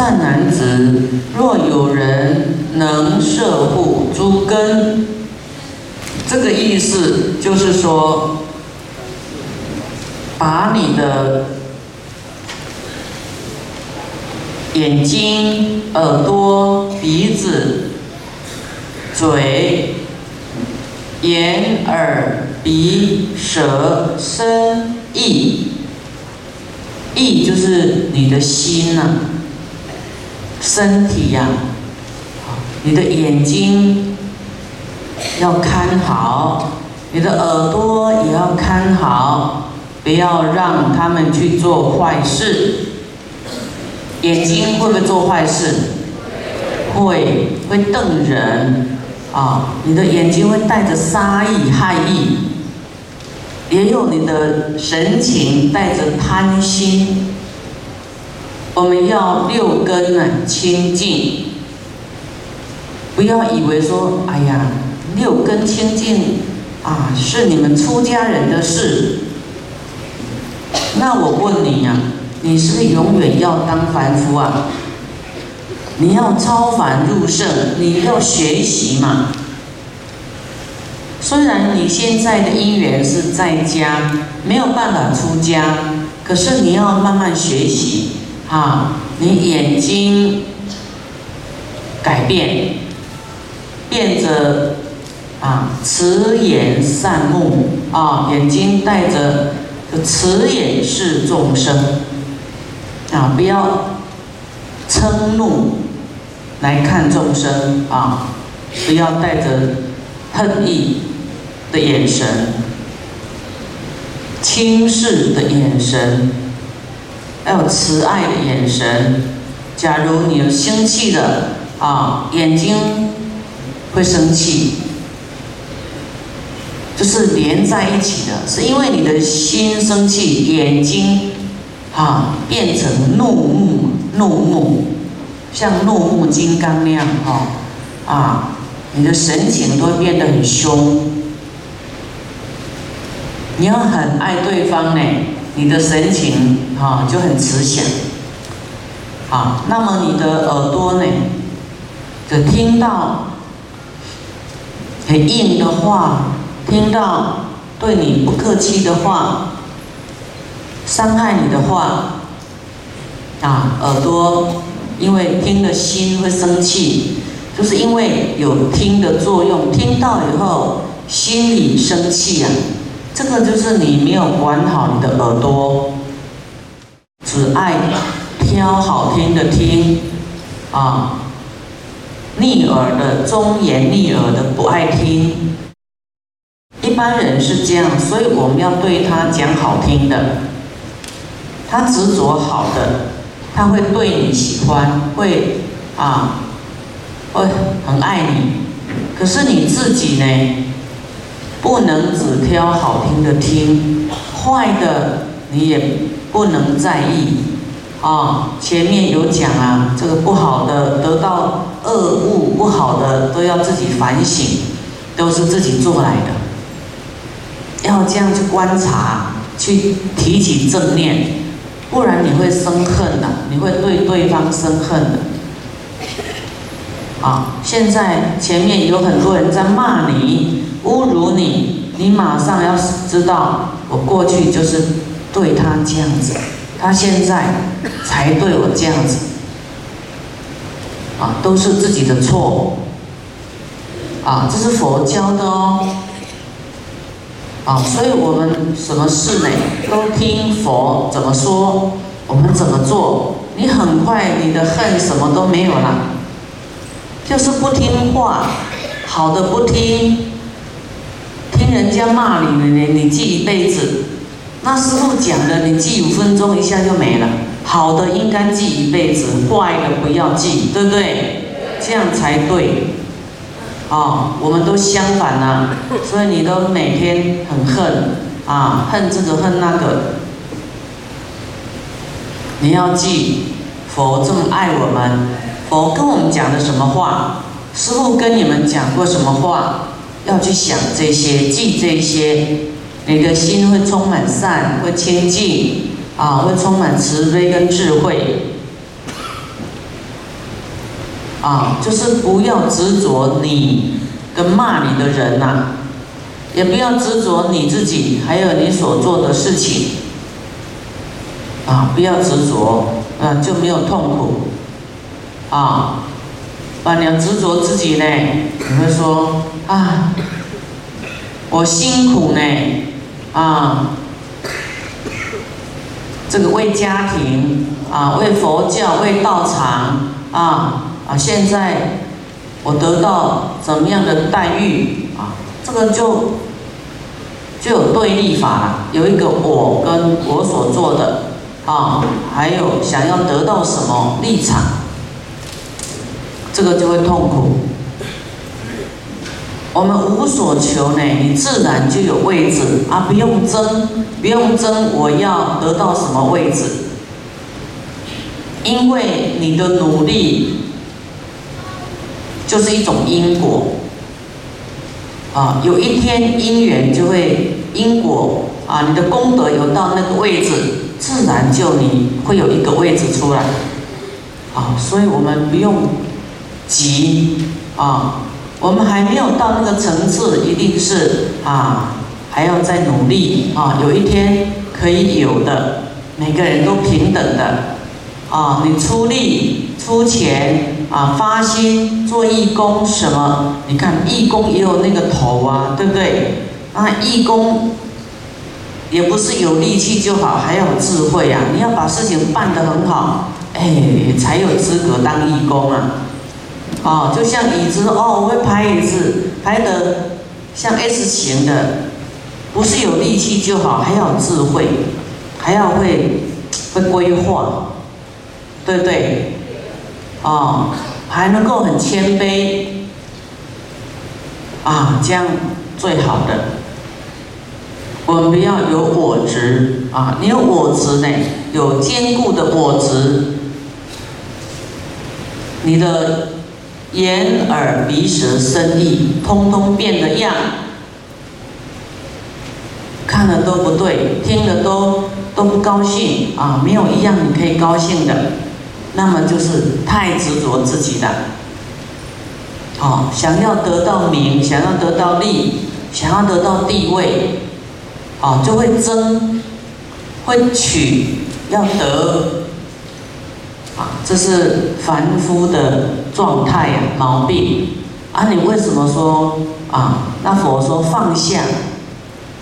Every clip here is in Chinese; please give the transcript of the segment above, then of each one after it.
善男子，若有人能摄护诸根，这个意思就是说，把你的眼睛、耳朵、鼻子、嘴、眼、耳、鼻、舌、身、意。意就是你的心呐，身体呀，你的眼睛要看好，你的耳朵也要看好，不要让他们去做坏事。眼睛会不会做坏事？会，会瞪人啊！你的眼睛会带着杀意、害意。也有你的神情带着贪心，我们要六根呢清净，不要以为说，哎呀，六根清净啊，是你们出家人的事。那我问你呀，你是不是永远要当凡夫啊？你要超凡入圣，你要学习嘛。虽然你现在的因缘是在家，没有办法出家，可是你要慢慢学习啊！你眼睛改变，变着啊慈眼善目啊，眼睛带着慈眼视众生啊，不要嗔怒来看众生啊，不要带着恨意。的眼神，轻视的眼神，还有慈爱的眼神。假如你有生气的啊，眼睛会生气，就是连在一起的，是因为你的心生气，眼睛啊变成怒目，怒目，像怒目金刚那样哈啊，你的神情都会变得很凶。你要很爱对方呢，你的神情啊就很慈祥，啊，那么你的耳朵呢，就听到很硬的话，听到对你不客气的话，伤害你的话，啊，耳朵因为听了心会生气，就是因为有听的作用，听到以后心里生气呀。这个就是你没有管好你的耳朵，只爱挑好听的听，啊，逆耳的忠言逆耳的不爱听。一般人是这样，所以我们要对他讲好听的。他执着好的，他会对你喜欢，会啊，会很爱你。可是你自己呢？不能只挑好听的听，坏的你也不能在意啊。前面有讲啊，这个不好的得到恶物，不好的都要自己反省，都是自己做来的。要这样去观察，去提起正念，不然你会生恨的，你会对对方生恨的。啊，现在前面有很多人在骂你。侮辱你，你马上要知道，我过去就是对他这样子，他现在才对我这样子，啊，都是自己的错，啊，这是佛教的哦，啊，所以我们什么事呢，都听佛怎么说，我们怎么做，你很快你的恨什么都没有了，就是不听话，好的不听。人家骂你，你你记一辈子。那师傅讲的，你记五分钟一下就没了。好的应该记一辈子，坏的不要记，对不对？这样才对。哦，我们都相反呐，所以你都每天很恨啊，恨这个恨那个。你要记，佛这么爱我们，佛跟我们讲的什么话？师傅跟你们讲过什么话？要去想这些，记这些，你的心会充满善，会清净，啊，会充满慈悲跟智慧。啊，就是不要执着你跟骂你的人呐，也不要执着你自己，还有你所做的事情，啊，不要执着，啊，就没有痛苦，啊，啊你要执着自己呢，你会说啊，我辛苦呢，啊，这个为家庭啊，为佛教，为道场啊。啊，现在我得到怎么样的待遇啊？这个就就有对立法了，有一个我跟我所做的啊，还有想要得到什么立场，这个就会痛苦。我们无所求呢，你自然就有位置啊，不用争，不用争，我要得到什么位置？因为你的努力。就是一种因果，啊，有一天因缘就会因果啊，你的功德有到那个位置，自然就你会有一个位置出来，啊，所以我们不用急啊，我们还没有到那个层次，一定是啊，还要再努力啊，有一天可以有的，每个人都平等的，啊，你出力出钱。啊，发心做义工什么？你看义工也有那个头啊，对不对？啊，义工也不是有力气就好，还要有智慧啊！你要把事情办得很好，哎，才有资格当义工啊！哦，就像椅子哦，我会拍椅子，拍得像 S 型的，不是有力气就好，还要智慧，还要会会规划，对不对？哦，还能够很谦卑，啊，这样最好的。我们不要有我执啊，你有我执呢，有坚固的我执，你的眼耳鼻舌身意，通通变了样，看了都不对，听了都都不高兴啊，没有一样你可以高兴的。那么就是太执着自己的，哦，想要得到名，想要得到利，想要得到地位，哦，就会争，会取，要得，啊，这是凡夫的状态呀，毛病。啊，你为什么说啊？那佛说放下，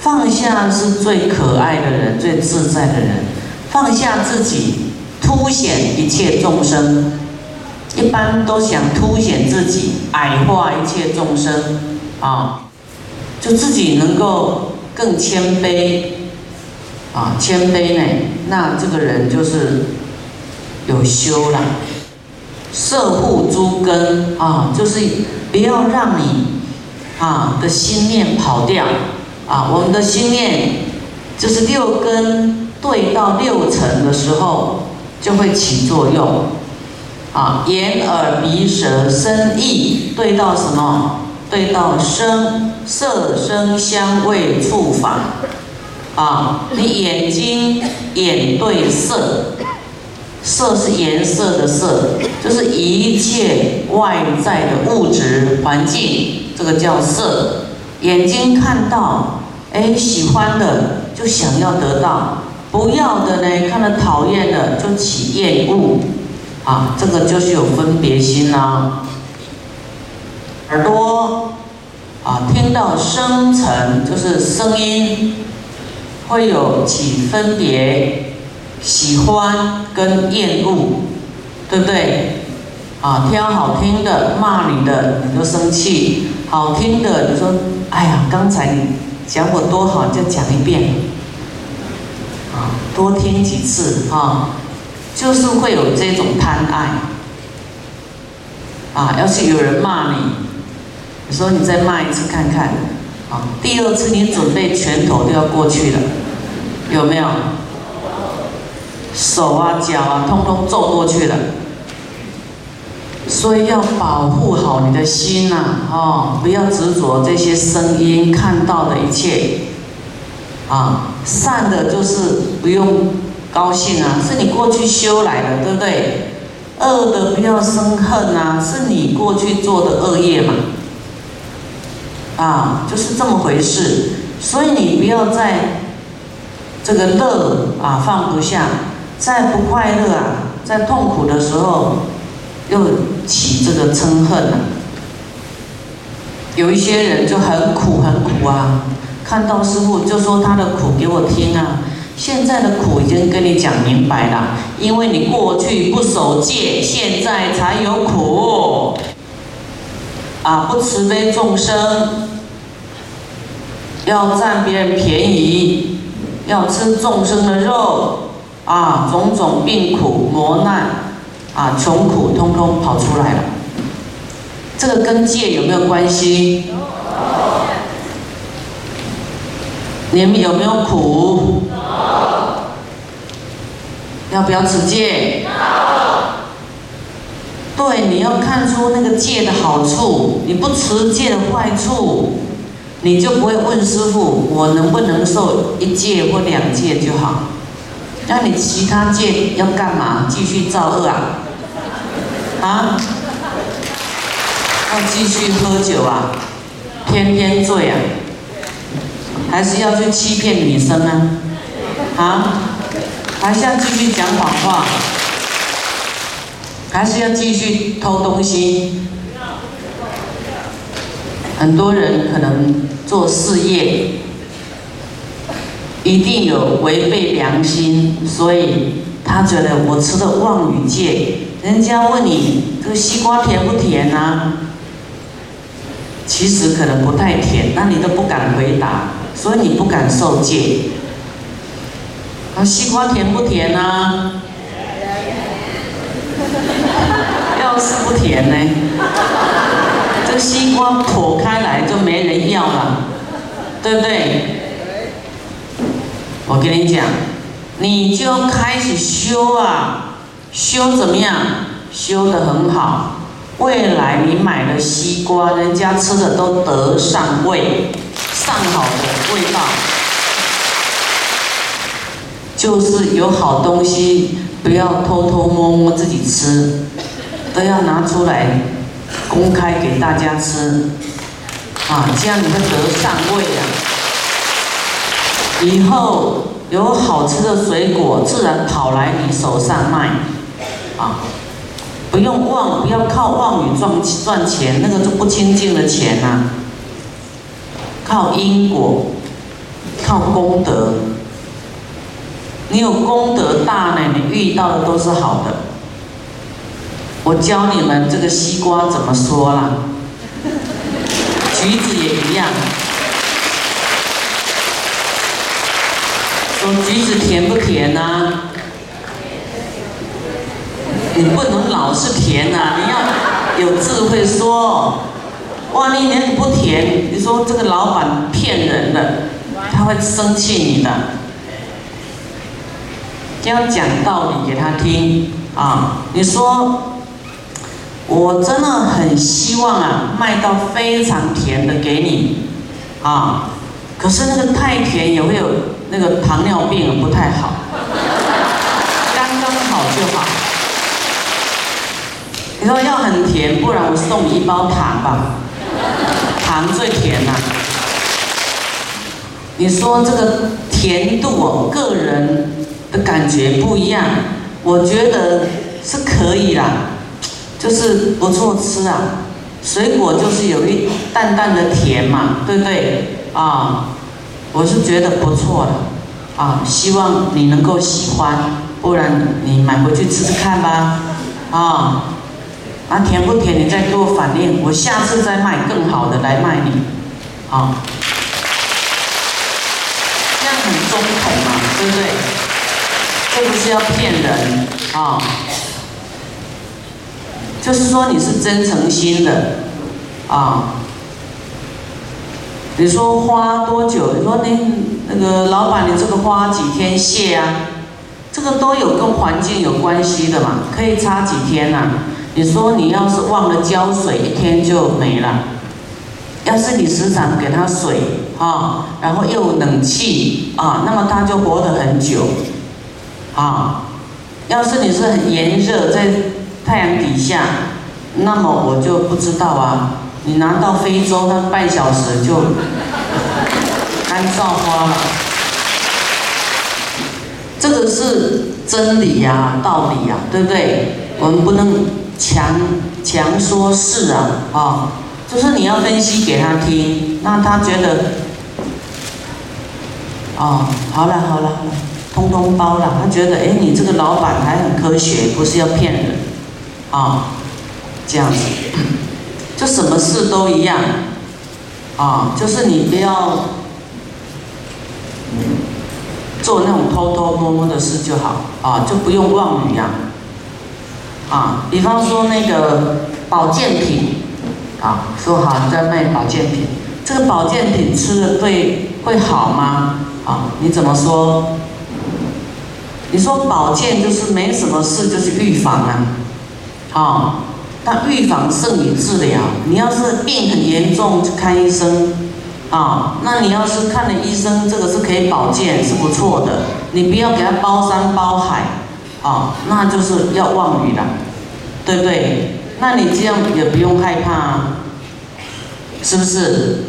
放下是最可爱的人，最自在的人，放下自己。凸显一切众生，一般都想凸显自己，矮化一切众生，啊，就自己能够更谦卑，啊，谦卑呢，那这个人就是有修了，摄护诸根啊，就是不要让你啊的心念跑掉，啊，我们的心念就是六根对到六层的时候。就会起作用，啊，眼耳鼻舌身意对到什么？对到声色声香味触法，啊，你眼睛眼对色，色是颜色的色，就是一切外在的物质环境，这个叫色。眼睛看到，哎，喜欢的就想要得到。不要的呢，看到讨厌的就起厌恶，啊，这个就是有分别心啦。耳朵啊，听到声尘就是声音，会有起分别，喜欢跟厌恶，对不对？啊，挑好听的骂你的你就生气，好听的你说，哎呀，刚才你讲我多好，就讲一遍。啊多听几次啊，就是会有这种贪爱啊。要是有人骂你，你说你再骂一次看看啊。第二次你准备拳头都要过去了，有没有？手啊脚啊通通揍过去了。所以要保护好你的心呐，哦，不要执着这些声音看到的一切。啊，善的就是不用高兴啊，是你过去修来的，对不对？恶的不要生恨啊，是你过去做的恶业嘛，啊，就是这么回事。所以你不要在这个乐啊放不下，在不快乐啊，在痛苦的时候又起这个嗔恨啊。有一些人就很苦很苦啊，看到师傅就说他的苦给我听啊。现在的苦已经跟你讲明白了，因为你过去不守戒，现在才有苦。啊，不慈悲众生，要占别人便宜，要吃众生的肉，啊，种种病苦磨难，啊，穷苦通通跑出来了。这个跟戒有没有关系？你们有没有苦？要不要持戒？对，你要看出那个戒的好处，你不持戒的坏处，你就不会问师傅，我能不能受一戒或两戒就好？那你其他戒要干嘛？继续造恶啊？啊？要继续喝酒啊？天天醉啊？还是要去欺骗女生呢？啊？还是要继续讲谎话？还是要继续偷东西？很多人可能做事业，一定有违背良心，所以他觉得我吃的妄语戒。人家问你这个西瓜甜不甜啊？其实可能不太甜，那你都不敢回答。所以你不敢受戒。啊，西瓜甜不甜啊？要是不甜呢？这西瓜剖开来就没人要了，对不对？我跟你讲，你就开始修啊，修怎么样？修得很好，未来你买的西瓜，人家吃的都得上味。上好的味道，就是有好东西，不要偷偷摸摸自己吃，都要拿出来公开给大家吃，啊，这样你会得上位啊。以后有好吃的水果，自然跑来你手上卖，啊，不用妄，不要靠妄语赚赚钱，那个就不清净的钱呐。靠因果，靠功德。你有功德大呢，你遇到的都是好的。我教你们这个西瓜怎么说啦，橘子也一样。说橘子甜不甜呐？你不能老是甜呐，你要有智慧说。哇，你连不甜，你说这个老板骗人的，他会生气你的。要讲道理给他听啊！你说，我真的很希望啊，卖到非常甜的给你啊。可是那个太甜也会有那个糖尿病，不太好。刚刚好就好。你说要很甜，不然我送你一包糖吧。糖最甜呐，你说这个甜度哦，个人的感觉不一样，我觉得是可以啦，就是不错吃啊。水果就是有一淡淡的甜嘛，对不对？啊，我是觉得不错的，啊，希望你能够喜欢，不然你买回去吃吃看吧，啊。啊，甜不甜？你再给我反应，我下次再卖更好的来卖你，啊，这样很中肯嘛，对不对？这不是要骗人啊，就是说你是真诚心的啊。你说花多久？你说你那个老板，你这个花几天谢啊？这个都有跟环境有关系的嘛，可以差几天呐？你说你要是忘了浇水，一天就没了。要是你时常给它水，啊，然后又有冷气，啊，那么它就活得很久，啊。要是你是很炎热，在太阳底下，那么我就不知道啊。你拿到非洲，那半小时就干燥花了。这个是真理呀，道理呀，对不对？我们不能强强说是啊，啊，就是你要分析给他听，那他觉得，哦，好了好了，通通包了。他觉得，哎，你这个老板还很科学，不是要骗人，啊，这样子，就什么事都一样，啊，就是你不要。做那种偷偷摸摸的事就好啊，就不用妄语呀。啊，比方说那个保健品，啊，说好你在卖保健品，这个保健品吃了对会好吗？啊，你怎么说？你说保健就是没什么事，就是预防啊，啊，但预防胜于治疗。你要是病很严重，去看医生。啊，那你要是看了医生，这个是可以保健，是不错的。你不要给他包山包海，啊，那就是要妄语了，对不对？那你这样也不用害怕，啊是不是？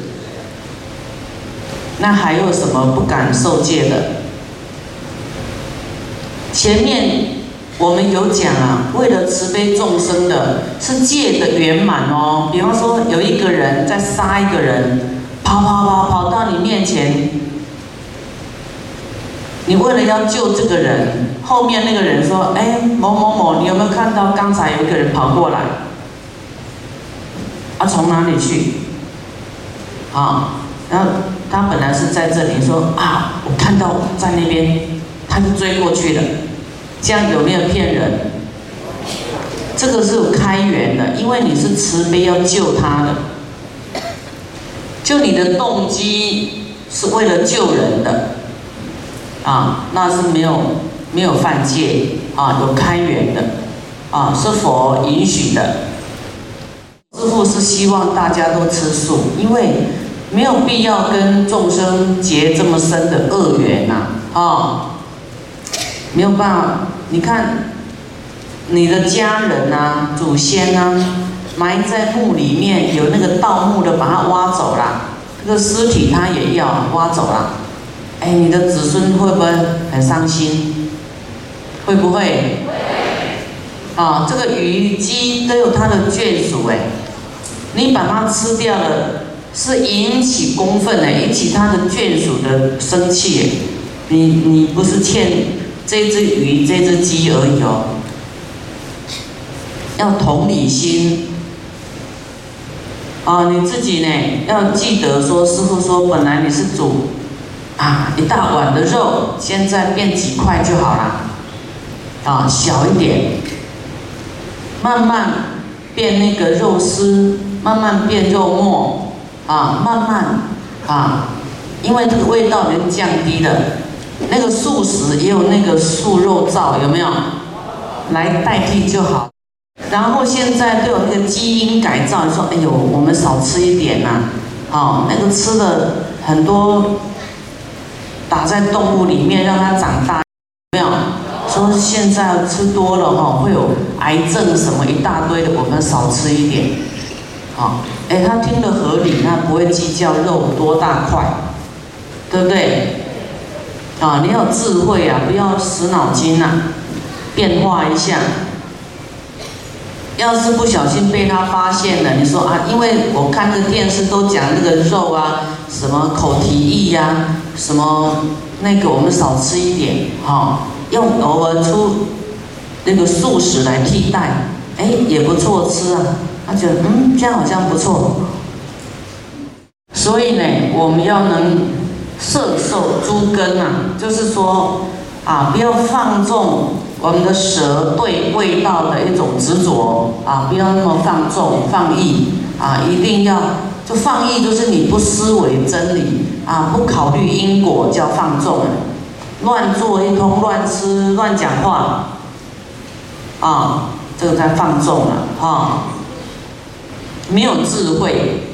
那还有什么不敢受戒的？前面我们有讲啊，为了慈悲众生的，是戒的圆满哦。比方说，有一个人在杀一个人。跑跑跑跑到你面前，你为了要救这个人，后面那个人说：“哎，某某某，你有没有看到刚才有一个人跑过来？啊，从哪里去？啊，然后他本来是在这里，说啊，我看到在那边，他就追过去了。这样有没有骗人？这个是有开源的，因为你是慈悲要救他的。”就你的动机是为了救人的，啊，那是没有没有犯戒啊，有开源的，啊，是佛允许的。师父是希望大家都吃素，因为没有必要跟众生结这么深的恶缘呐，啊，没有办法。你看，你的家人啊，祖先啊。埋在墓里面，有那个盗墓的把它挖走了，这个尸体他也要挖走了。哎，你的子孙会不会很伤心？会不会？啊，这个鱼鸡都有它的眷属哎，你把它吃掉了，是引起公愤的，引起他的眷属的生气。你你不是欠这只鱼、这只鸡而已哦，要同理心。啊，你自己呢要记得说，师傅说本来你是煮啊一大碗的肉，现在变几块就好了，啊小一点，慢慢变那个肉丝，慢慢变肉末，啊慢慢啊，因为这个味道能降低的，那个素食也有那个素肉燥，有没有？来代替就好。然后现在都有那个基因改造，说哎呦，我们少吃一点呐，好，那个吃的很多打在动物里面让它长大，没有？说现在吃多了哈会有癌症什么一大堆的，我们少吃一点，好，哎，他听得合理，那不会计较肉多大块，对不对？啊，你要智慧啊，不要死脑筋呐，变化一下。要是不小心被他发现了，你说啊，因为我看这电视都讲那个肉啊，什么口蹄疫呀，什么那个我们少吃一点，哈，用偶尔出那个素食来替代，哎，也不错吃啊。他觉得嗯，这样好像不错。所以呢，我们要能摄受诸根啊，就是说啊，不要放纵。我们的舌对味道的一种执着啊，不要那么放纵放逸啊，一定要就放逸，就是你不思维真理啊，不考虑因果叫放纵，乱做一通，乱吃，乱讲话啊，这个在放纵了啊，没有智慧